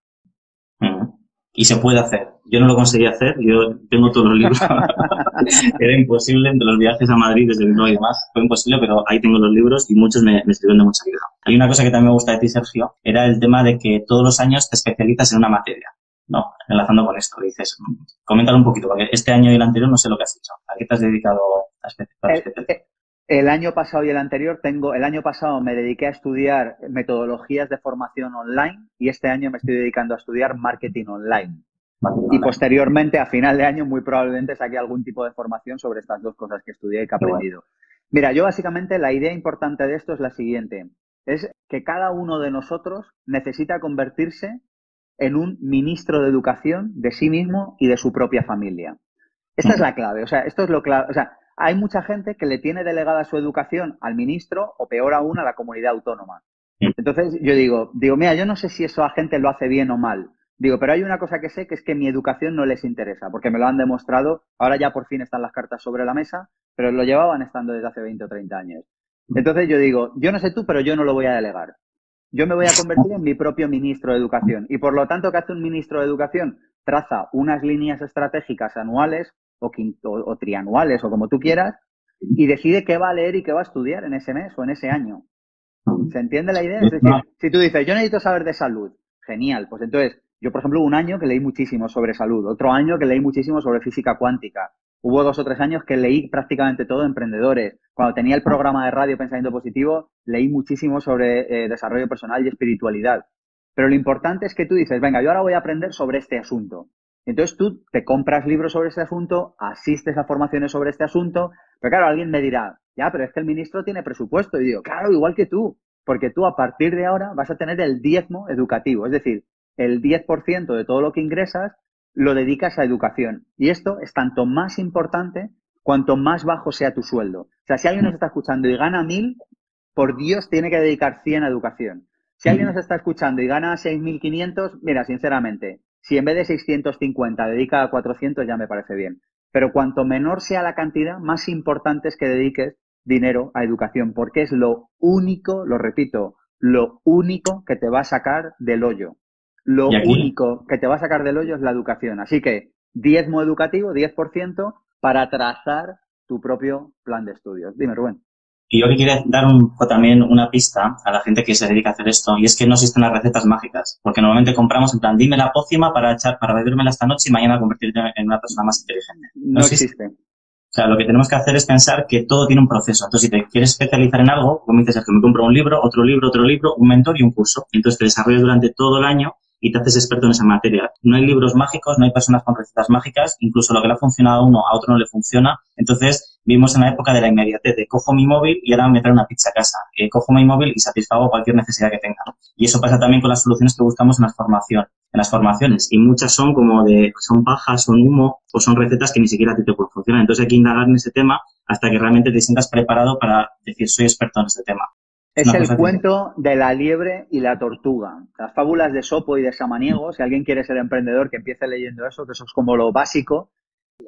Y se puede hacer. Yo no lo conseguí hacer, yo tengo todos los libros. Era imposible entre los viajes a Madrid desde Bilbao y demás. Fue imposible, pero ahí tengo los libros y muchos me, me de mucha ayuda. Hay una cosa que también me gusta de ti, Sergio, era el tema de que todos los años te especializas en una materia. No, enlazando con esto, dices, coméntalo un poquito, porque este año y el anterior no sé lo que has hecho. ¿A qué te has dedicado a especializarte? El año pasado y el anterior tengo, el año pasado me dediqué a estudiar metodologías de formación online y este año me estoy dedicando a estudiar marketing online. y posteriormente, a final de año, muy probablemente saqué algún tipo de formación sobre estas dos cosas que estudié y que he aprendido. Mira, yo básicamente la idea importante de esto es la siguiente. Es que cada uno de nosotros necesita convertirse en un ministro de educación de sí mismo y de su propia familia. Esta es la clave. O sea, esto es lo clave. O sea, hay mucha gente que le tiene delegada su educación al ministro o peor aún a la comunidad autónoma. Entonces yo digo, digo, mira, yo no sé si eso a gente lo hace bien o mal. Digo, pero hay una cosa que sé que es que mi educación no les interesa, porque me lo han demostrado. Ahora ya por fin están las cartas sobre la mesa, pero lo llevaban estando desde hace 20 o 30 años. Entonces yo digo, yo no sé tú, pero yo no lo voy a delegar. Yo me voy a convertir en mi propio ministro de educación. Y por lo tanto, ¿qué hace un ministro de educación? Traza unas líneas estratégicas anuales o, trianuales o como tú quieras, y decide qué va a leer y qué va a estudiar en ese mes o en ese año. ¿Se entiende la idea? Es decir, si tú dices, yo necesito saber de salud, genial, pues entonces, yo por ejemplo, un año que leí muchísimo sobre salud, otro año que leí muchísimo sobre física cuántica, hubo dos o tres años que leí prácticamente todo emprendedores. Cuando tenía el programa de radio Pensamiento Positivo, leí muchísimo sobre eh, desarrollo personal y espiritualidad. Pero lo importante es que tú dices, venga, yo ahora voy a aprender sobre este asunto. Entonces tú te compras libros sobre este asunto, asistes a formaciones sobre este asunto, pero claro, alguien me dirá, ya, pero es que el ministro tiene presupuesto. Y digo, claro, igual que tú, porque tú a partir de ahora vas a tener el diezmo educativo, es decir, el 10% de todo lo que ingresas lo dedicas a educación. Y esto es tanto más importante cuanto más bajo sea tu sueldo. O sea, si alguien nos está escuchando y gana mil, por Dios tiene que dedicar 100 a educación. Si alguien nos está escuchando y gana 6.500, mira, sinceramente, si en vez de 650 dedica a 400 ya me parece bien. Pero cuanto menor sea la cantidad, más importante es que dediques dinero a educación, porque es lo único, lo repito, lo único que te va a sacar del hoyo. Lo único que te va a sacar del hoyo es la educación. Así que diezmo educativo, 10%, para trazar tu propio plan de estudios. Dime, Rubén. Y yo que quiero dar un, también una pista a la gente que se dedica a hacer esto, y es que no existen las recetas mágicas, porque normalmente compramos en plan, dime la pócima para echar, para bebérmela esta noche y mañana convertirte en una persona más inteligente. No, existe. O sea, lo que tenemos que hacer es pensar que todo tiene un proceso. Entonces, si te quieres especializar en algo, como dices, que me compro un libro, otro libro, otro libro, un mentor y un curso. entonces te desarrollas durante todo el año y te haces experto en esa materia. No hay libros mágicos, no hay personas con recetas mágicas, incluso lo que le ha funcionado a uno, a otro no le funciona. Entonces, vivimos en la época de la inmediatez, cojo mi móvil y ahora me trae una pizza a casa. Eh, cojo mi móvil y satisfago cualquier necesidad que tenga. Y eso pasa también con las soluciones que buscamos en las formación, en las formaciones. Y muchas son como de, son pajas, son humo, o son recetas que ni siquiera a ti te pueden funcionar. Entonces hay que indagar en ese tema hasta que realmente te sientas preparado para decir soy experto en este tema. Es el cuento de la liebre y la tortuga. Las fábulas de Sopo y de Samaniego, si alguien quiere ser emprendedor, que empiece leyendo eso, que eso es como lo básico.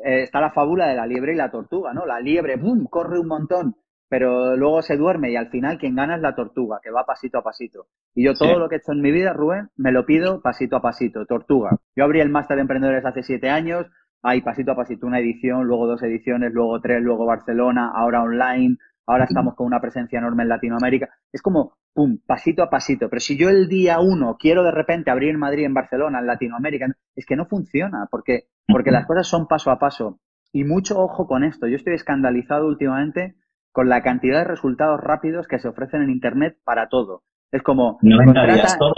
Eh, está la fábula de la liebre y la tortuga, ¿no? La liebre, ¡bum!, corre un montón pero luego se duerme y al final quien gana es la tortuga, que va pasito a pasito. Y yo todo lo que he hecho en mi vida, Rubén, me lo pido pasito a pasito, tortuga. Yo abrí el máster de emprendedores hace siete años, hay pasito a pasito una edición, luego dos ediciones, luego tres, luego Barcelona, ahora online, ahora estamos con una presencia enorme en Latinoamérica. Es como, pum, pasito a pasito. Pero si yo el día uno quiero de repente abrir en Madrid, en Barcelona, en Latinoamérica, es que no funciona, porque, porque las cosas son paso a paso. Y mucho ojo con esto. Yo estoy escandalizado últimamente con la cantidad de resultados rápidos que se ofrecen en Internet para todo. Es como... 90 días, todo.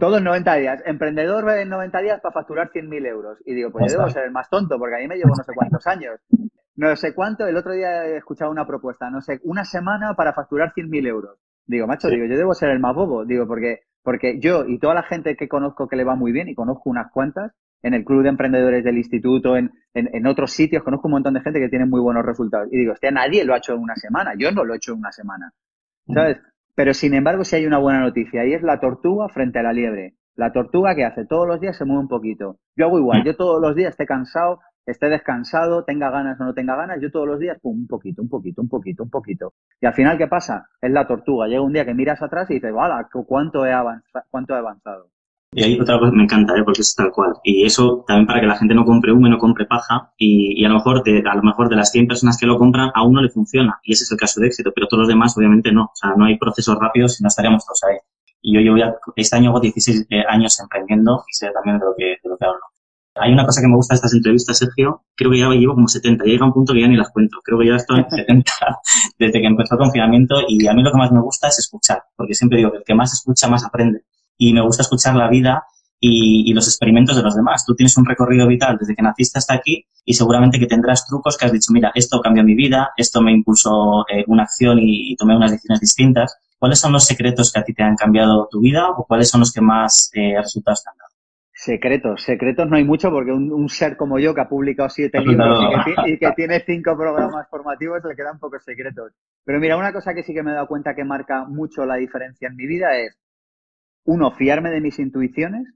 Todo en 90 días. Emprendedor en 90 días para facturar 100.000 euros. Y digo, pues yo debo ser el más tonto, porque a mí me llevo no sé cuántos años. No sé cuánto, el otro día he escuchado una propuesta, no sé, una semana para facturar 100.000 euros. Digo, macho, digo, yo debo ser el más bobo. Digo, porque, porque yo y toda la gente que conozco que le va muy bien, y conozco unas cuantas, en el club de emprendedores del instituto, en, en, otros sitios, conozco un montón de gente que tiene muy buenos resultados. Y digo, hostia, nadie lo ha hecho en una semana, yo no lo he hecho en una semana. ¿Sabes? Pero sin embargo, si hay una buena noticia, y es la tortuga frente a la liebre. La tortuga que hace todos los días se mueve un poquito. Yo hago igual, yo todos los días esté cansado, esté descansado, tenga ganas o no tenga ganas, yo todos los días, pum, un poquito, un poquito, un poquito, un poquito. Y al final, ¿qué pasa? Es la tortuga. Llega un día que miras atrás y dices, ¡Hala! ¿Cuánto he, avanzado, cuánto he avanzado? Y ahí otra cosa me encanta, ¿eh? porque es tal cual. Y eso también para que la gente no compre humo y no compre paja. Y, a lo mejor de, a lo mejor de las 100 personas que lo compran, a uno le funciona. Y ese es el caso de éxito. Pero todos los demás, obviamente, no. O sea, no hay procesos rápidos y no estaríamos todos ahí. Y yo, a, este año hago 16 eh, años emprendiendo y sé también de lo que, de lo que hablo. Hay una cosa que me gusta de estas entrevistas, Sergio. Creo que ya llevo como 70. Ya llega un punto que ya ni las cuento. Creo que ya estoy en 70 desde que empezó el confinamiento. Y a mí lo que más me gusta es escuchar. Porque siempre digo que el que más escucha, más aprende y me gusta escuchar la vida y, los experimentos de los demás. Tú tienes un recorrido vital desde que naciste hasta aquí y seguramente que tendrás trucos que has dicho, mira, esto cambió mi vida, esto me impulsó eh, una acción y, tomé unas decisiones distintas. ¿Cuáles son los secretos que a ti te han cambiado tu vida o cuáles son los que más eh, resultados te han dado? Secretos, secretos no hay mucho porque un, ser como yo que ha publicado siete libros y, que, tiene cinco programas formativos le quedan pocos secretos. Pero mira, una cosa que sí que me he dado cuenta que marca mucho la diferencia en mi vida es, uno, fiarme de mis intuiciones,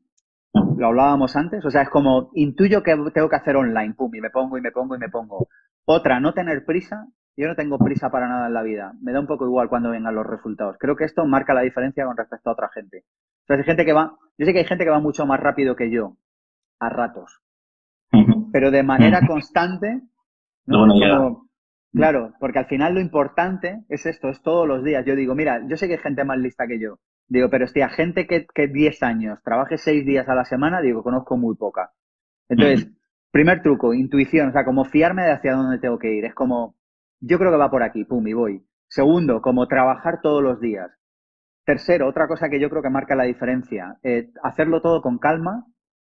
lo hablábamos antes, o sea, es como intuyo que tengo que hacer online, pum, y me pongo y me pongo y me pongo. Otra, no tener prisa. Yo no tengo prisa para nada en la vida. Me da un poco igual cuando vengan los resultados. Creo que esto marca la diferencia con respecto a otra gente. O sea, hay gente que va, yo sé que hay gente que va mucho más rápido que yo, a ratos. Pero de manera constante, ¿no? claro, porque al final lo importante es esto, es todos los días. Yo digo, mira, yo sé que hay gente más lista que yo. Digo, pero hostia, gente que, que 10 años trabaje 6 días a la semana, digo, conozco muy poca. Entonces, primer truco, intuición, o sea, como fiarme de hacia dónde tengo que ir. Es como, yo creo que va por aquí, pum, y voy. Segundo, como trabajar todos los días. Tercero, otra cosa que yo creo que marca la diferencia, eh, hacerlo todo con calma,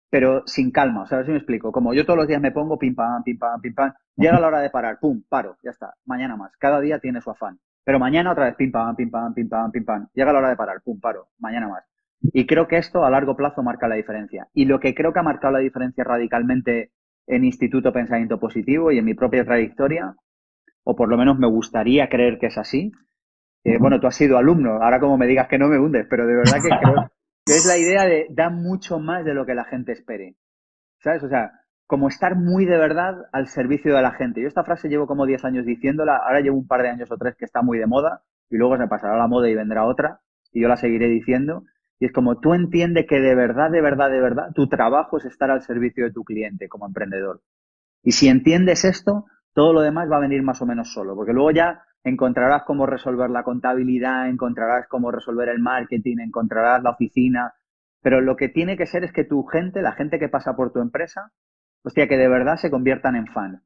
pero sin calma. O sea, a ver si me explico. Como yo todos los días me pongo pim pam, pim pam, pim pam, llega la hora de parar, pum, paro, ya está, mañana más. Cada día tiene su afán. Pero mañana otra vez, pim pam, pim pam, pim pam, pim pam. Llega la hora de parar, pum, paro, mañana más. Y creo que esto a largo plazo marca la diferencia. Y lo que creo que ha marcado la diferencia radicalmente en Instituto Pensamiento Positivo y en mi propia trayectoria, o por lo menos me gustaría creer que es así. Eh, bueno, tú has sido alumno, ahora como me digas que no me hundes, pero de verdad que creo que es la idea de dar mucho más de lo que la gente espere. ¿Sabes? O sea, como estar muy de verdad al servicio de la gente. Yo esta frase llevo como 10 años diciéndola, ahora llevo un par de años o tres que está muy de moda y luego se pasará la moda y vendrá otra y yo la seguiré diciendo. Y es como tú entiendes que de verdad, de verdad, de verdad, tu trabajo es estar al servicio de tu cliente como emprendedor. Y si entiendes esto, todo lo demás va a venir más o menos solo, porque luego ya encontrarás cómo resolver la contabilidad, encontrarás cómo resolver el marketing, encontrarás la oficina, pero lo que tiene que ser es que tu gente, la gente que pasa por tu empresa, hostia, que de verdad se conviertan en fan.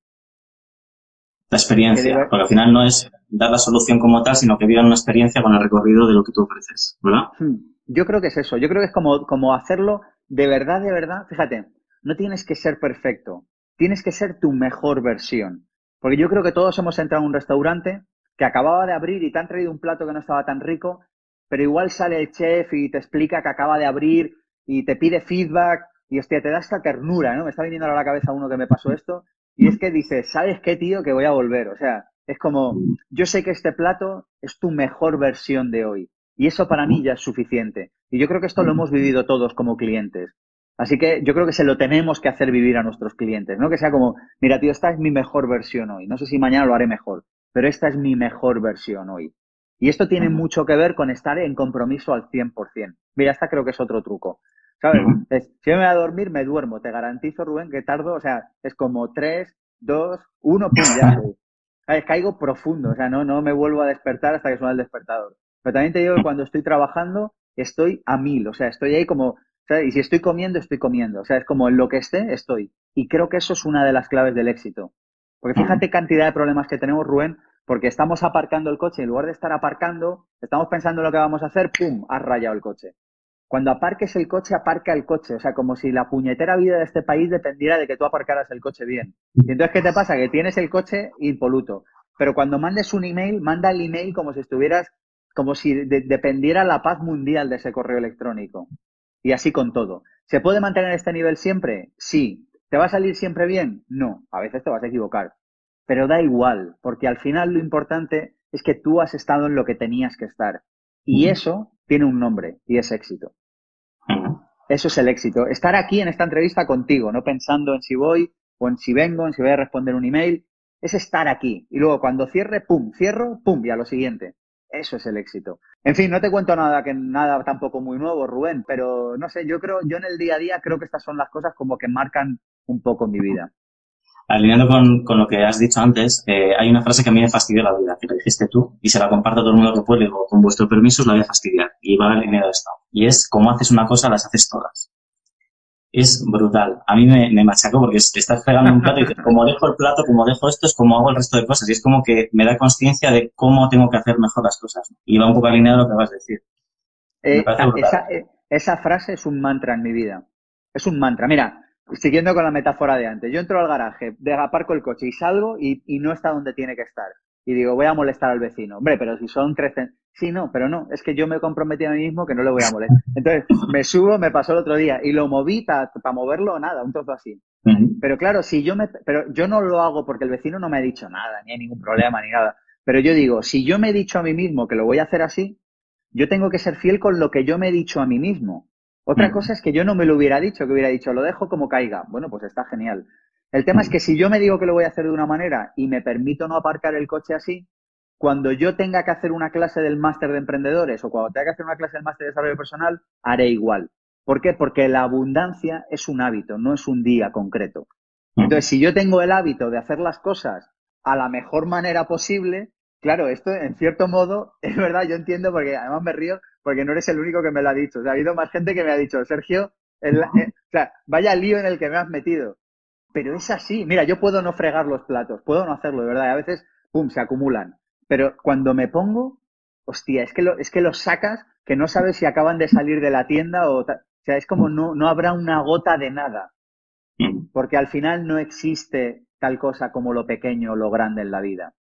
La experiencia, porque al final no es dar la solución como tal, sino que vivan una experiencia con el recorrido de lo que tú ofreces, ¿verdad? Hmm. Yo creo que es eso, yo creo que es como, como hacerlo de verdad, de verdad. Fíjate, no tienes que ser perfecto, tienes que ser tu mejor versión. Porque yo creo que todos hemos entrado a un restaurante que acababa de abrir y te han traído un plato que no estaba tan rico, pero igual sale el chef y te explica que acaba de abrir y te pide feedback y hostia, te da esta ternura, ¿no? Me está viniendo a la cabeza uno que me pasó esto. Y es que dice, ¿sabes qué, tío? Que voy a volver. O sea, es como, yo sé que este plato es tu mejor versión de hoy. Y eso para mí ya es suficiente. Y yo creo que esto lo hemos vivido todos como clientes. Así que yo creo que se lo tenemos que hacer vivir a nuestros clientes, ¿no? Que sea como, mira, tío, esta es mi mejor versión hoy. No sé si mañana lo haré mejor. Pero esta es mi mejor versión hoy. Y esto tiene mucho que ver con estar en compromiso al 100%. Mira, esta creo que es otro truco. ¿Sabes? si yo me voy a dormir, me duermo. Te garantizo, Rubén, que tardo, o sea, es como 3, 2, 1, pum, ya. Caigo profundo, o sea, no, no me vuelvo a despertar hasta que suena el despertador. Pero también te digo que cuando estoy trabajando, estoy a mil, o sea, estoy ahí como, y si estoy comiendo, estoy comiendo, o sea, es como en lo que esté, estoy. Y creo que eso es una de las claves del éxito. Porque fíjate cantidad de problemas que tenemos, Rubén, porque estamos aparcando el coche, en lugar de estar aparcando, estamos pensando en lo que vamos a hacer, ¡pum!, has rayado el coche. Cuando aparques el coche, aparca el coche. O sea, como si la puñetera vida de este país dependiera de que tú aparcaras el coche bien. Y entonces, ¿qué te pasa? Que tienes el coche impoluto. Pero cuando mandes un email, manda el email como si estuvieras, como si dependiera la paz mundial de ese correo electrónico. Y así con todo. ¿Se puede mantener este nivel siempre? Sí. ¿Te va a salir siempre bien? No. A veces te vas a equivocar. Pero da igual, porque al final lo importante es que tú has estado en lo que tenías que estar. Y eso tiene un nombre, y es éxito. Eso es el éxito. Estar aquí en esta entrevista contigo, no pensando en si voy o en si vengo, en si voy a responder un email. Es estar aquí. Y luego cuando cierre, pum, cierro, pum, y a lo siguiente. Eso es el éxito. En fin, no te cuento nada que nada tampoco muy nuevo, Rubén, pero no sé, yo creo, yo en el día a día creo que estas son las cosas como que marcan un poco mi vida alineando con, con, lo que has dicho antes, eh, hay una frase que a mí me fastidió la vida, que la dijiste tú, y se la comparto a todo el mundo que puede, digo, con vuestro permiso os la voy a fastidiar, y va alineado esto. Y es, como haces una cosa, las haces todas. Es brutal. A mí me, me machacó porque te estás pegando un plato y dices, como dejo el plato, como dejo esto, es como hago el resto de cosas. Y es como que me da conciencia de cómo tengo que hacer mejor las cosas. Y va un poco alineado a lo que vas a decir. Eh, esa, eh, esa frase es un mantra en mi vida. Es un mantra. Mira, siguiendo con la metáfora de antes, yo entro al garaje, aparco el coche y salgo y, no está donde tiene que estar. Y digo, voy a molestar al vecino. Hombre, pero si son tres... Sí, no, pero no, es que yo me comprometí a mí mismo que no le voy a molestar. Entonces, me subo, me pasó el otro día y lo moví para moverlo, nada, un trozo así. Pero claro, si yo me... Pero yo no lo hago porque el vecino no me ha dicho nada, ni hay ningún problema, ni nada. Pero yo digo, si yo me he dicho a mí mismo que lo voy a hacer así, yo tengo que ser fiel con lo que yo me he dicho a mí mismo. Otra cosa es que yo no me lo hubiera dicho, que hubiera dicho, lo dejo como caiga. Bueno, pues está genial. El tema es que si yo me digo que lo voy a hacer de una manera y me permito no aparcar el coche así, cuando yo tenga que hacer una clase del máster de emprendedores o cuando tenga que hacer una clase del máster de desarrollo personal, haré igual. ¿Por qué? Porque la abundancia es un hábito, no es un día concreto. Entonces, si yo tengo el hábito de hacer las cosas a la mejor manera posible, claro, esto en cierto modo es verdad, yo entiendo porque además me río porque no eres el único que me lo ha dicho. Ha habido más gente que me ha dicho, Sergio, eh, o sea, vaya lío en el que me has metido. Pero es así. Mira, yo puedo no fregar los platos, puedo no hacerlo, de verdad. a veces, pum, se acumulan. Pero cuando me pongo, hostia, es que, lo, es que los sacas que no sabes si acaban de salir de la tienda o... O sea, es como no, no habrá una gota de nada. Porque al final no existe tal cosa como lo pequeño o lo grande en la vida.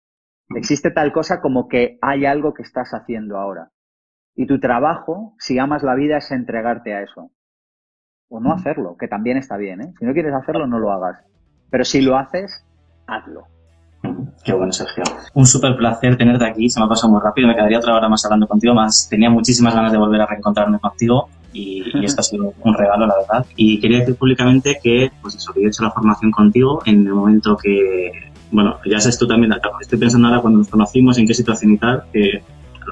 Existe tal cosa como que hay algo que estás haciendo ahora. Y tu trabajo, si amas la vida, es entregarte a eso. O no hacerlo, que también está bien, ¿eh? Si no quieres hacerlo, no lo hagas. Pero si lo haces, hazlo. Qué bueno, Sergio. Un súper placer tenerte aquí. Se me ha pasado muy rápido. Me quedaría otra hora más hablando contigo. Más tenía muchísimas ganas de volver a reencontrarme contigo y, esto ha sido un regalo, la verdad. Y quería decir públicamente que, pues eso, que he hecho la formación contigo en el momento que, bueno, ya sabes tú también, estoy pensando ahora cuando nos conocimos, en qué situación y tal, que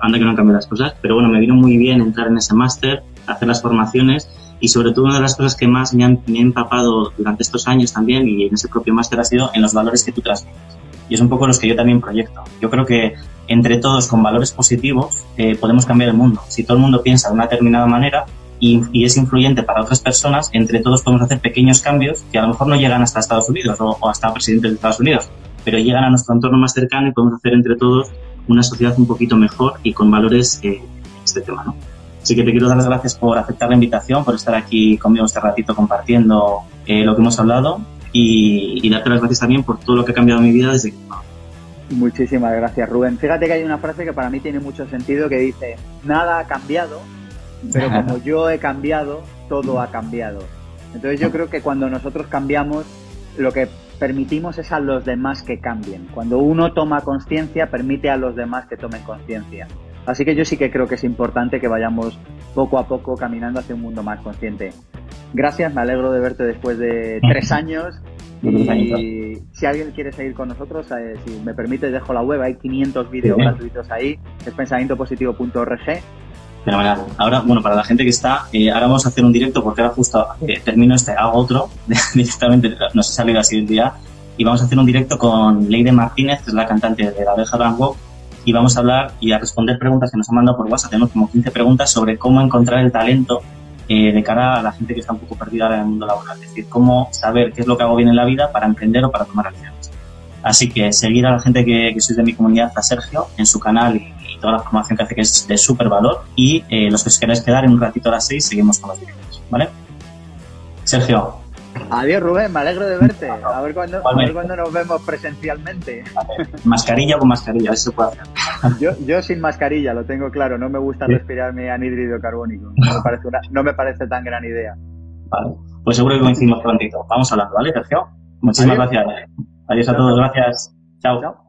anda que no han cambiado las cosas, pero bueno, me vino muy bien entrar en ese máster, hacer las formaciones y sobre todo una de las cosas que más me han, empapado durante estos años también y en ese propio máster ha sido en los valores que tú transmites. Y es un poco los que yo también proyecto. Yo creo que entre todos con valores positivos eh, podemos cambiar el mundo. Si todo el mundo piensa de una determinada manera y, y, es influyente para otras personas, entre todos podemos hacer pequeños cambios que a lo mejor no llegan hasta Estados Unidos o, o hasta presidentes de Estados Unidos, pero llegan a nuestro entorno más cercano y podemos hacer entre todos una sociedad un poquito mejor y con valores eh, este tema, ¿no? Así que te quiero dar las gracias por aceptar la invitación, por estar aquí conmigo este ratito compartiendo eh, lo que hemos hablado y, darte las gracias también por todo lo que ha cambiado mi vida desde que... Muchísimas gracias, Rubén. Fíjate que hay una frase que para mí tiene mucho sentido que dice, nada ha cambiado, pero como yo he cambiado, todo ha cambiado. Entonces yo creo que cuando nosotros cambiamos, lo que permitimos es a los demás que cambien. Cuando uno toma conciencia, permite a los demás que tomen conciencia. Así que yo sí que creo que es importante que vayamos poco a poco caminando hacia un mundo más consciente. Gracias, me alegro de verte después de tres años Y si alguien quiere seguir con nosotros, eh, si me permite, dejo la web, hay 500 vídeos gratuitos ahí, es pensamientopositivo.org. Fenomenal. Ahora, bueno, para la gente que está, eh, ahora vamos a hacer un directo porque ahora justo eh, termino este, hago otro, directamente, no se ha salido así el día, y vamos a hacer un directo con Leide Martínez, que es la cantante de la abeja Rango, y vamos a hablar y a responder preguntas que nos han mandado por WhatsApp. Tenemos como 15 preguntas sobre cómo encontrar el talento eh, de cara a la gente que está un poco perdida en el mundo laboral. Es decir, cómo saber qué es lo que hago bien en la vida para emprender o para tomar acciones. Así que seguir a la gente que, que sois de mi comunidad, a Sergio, en su canal y, toda la formación que hace que es de súper valor. Y eh, los que os queráis quedar en un ratito a las 6, seguimos con los directos. ¿Vale? Sergio, Adiós Rubén, me alegro de verte. A ver cuándo, a nos vemos presencialmente. Mascarilla o con mascarilla, eso se puede hacer. Yo, yo sin mascarilla, lo tengo claro. No me gusta respirar mi anhídrido carbónico. No me, parece no me parece tan gran idea. Vale, pues seguro que coincidimos prontito. Vamos hablando, ¿vale, Sergio? Muchísimas gracias. Adiós a todos, gracias. Chao.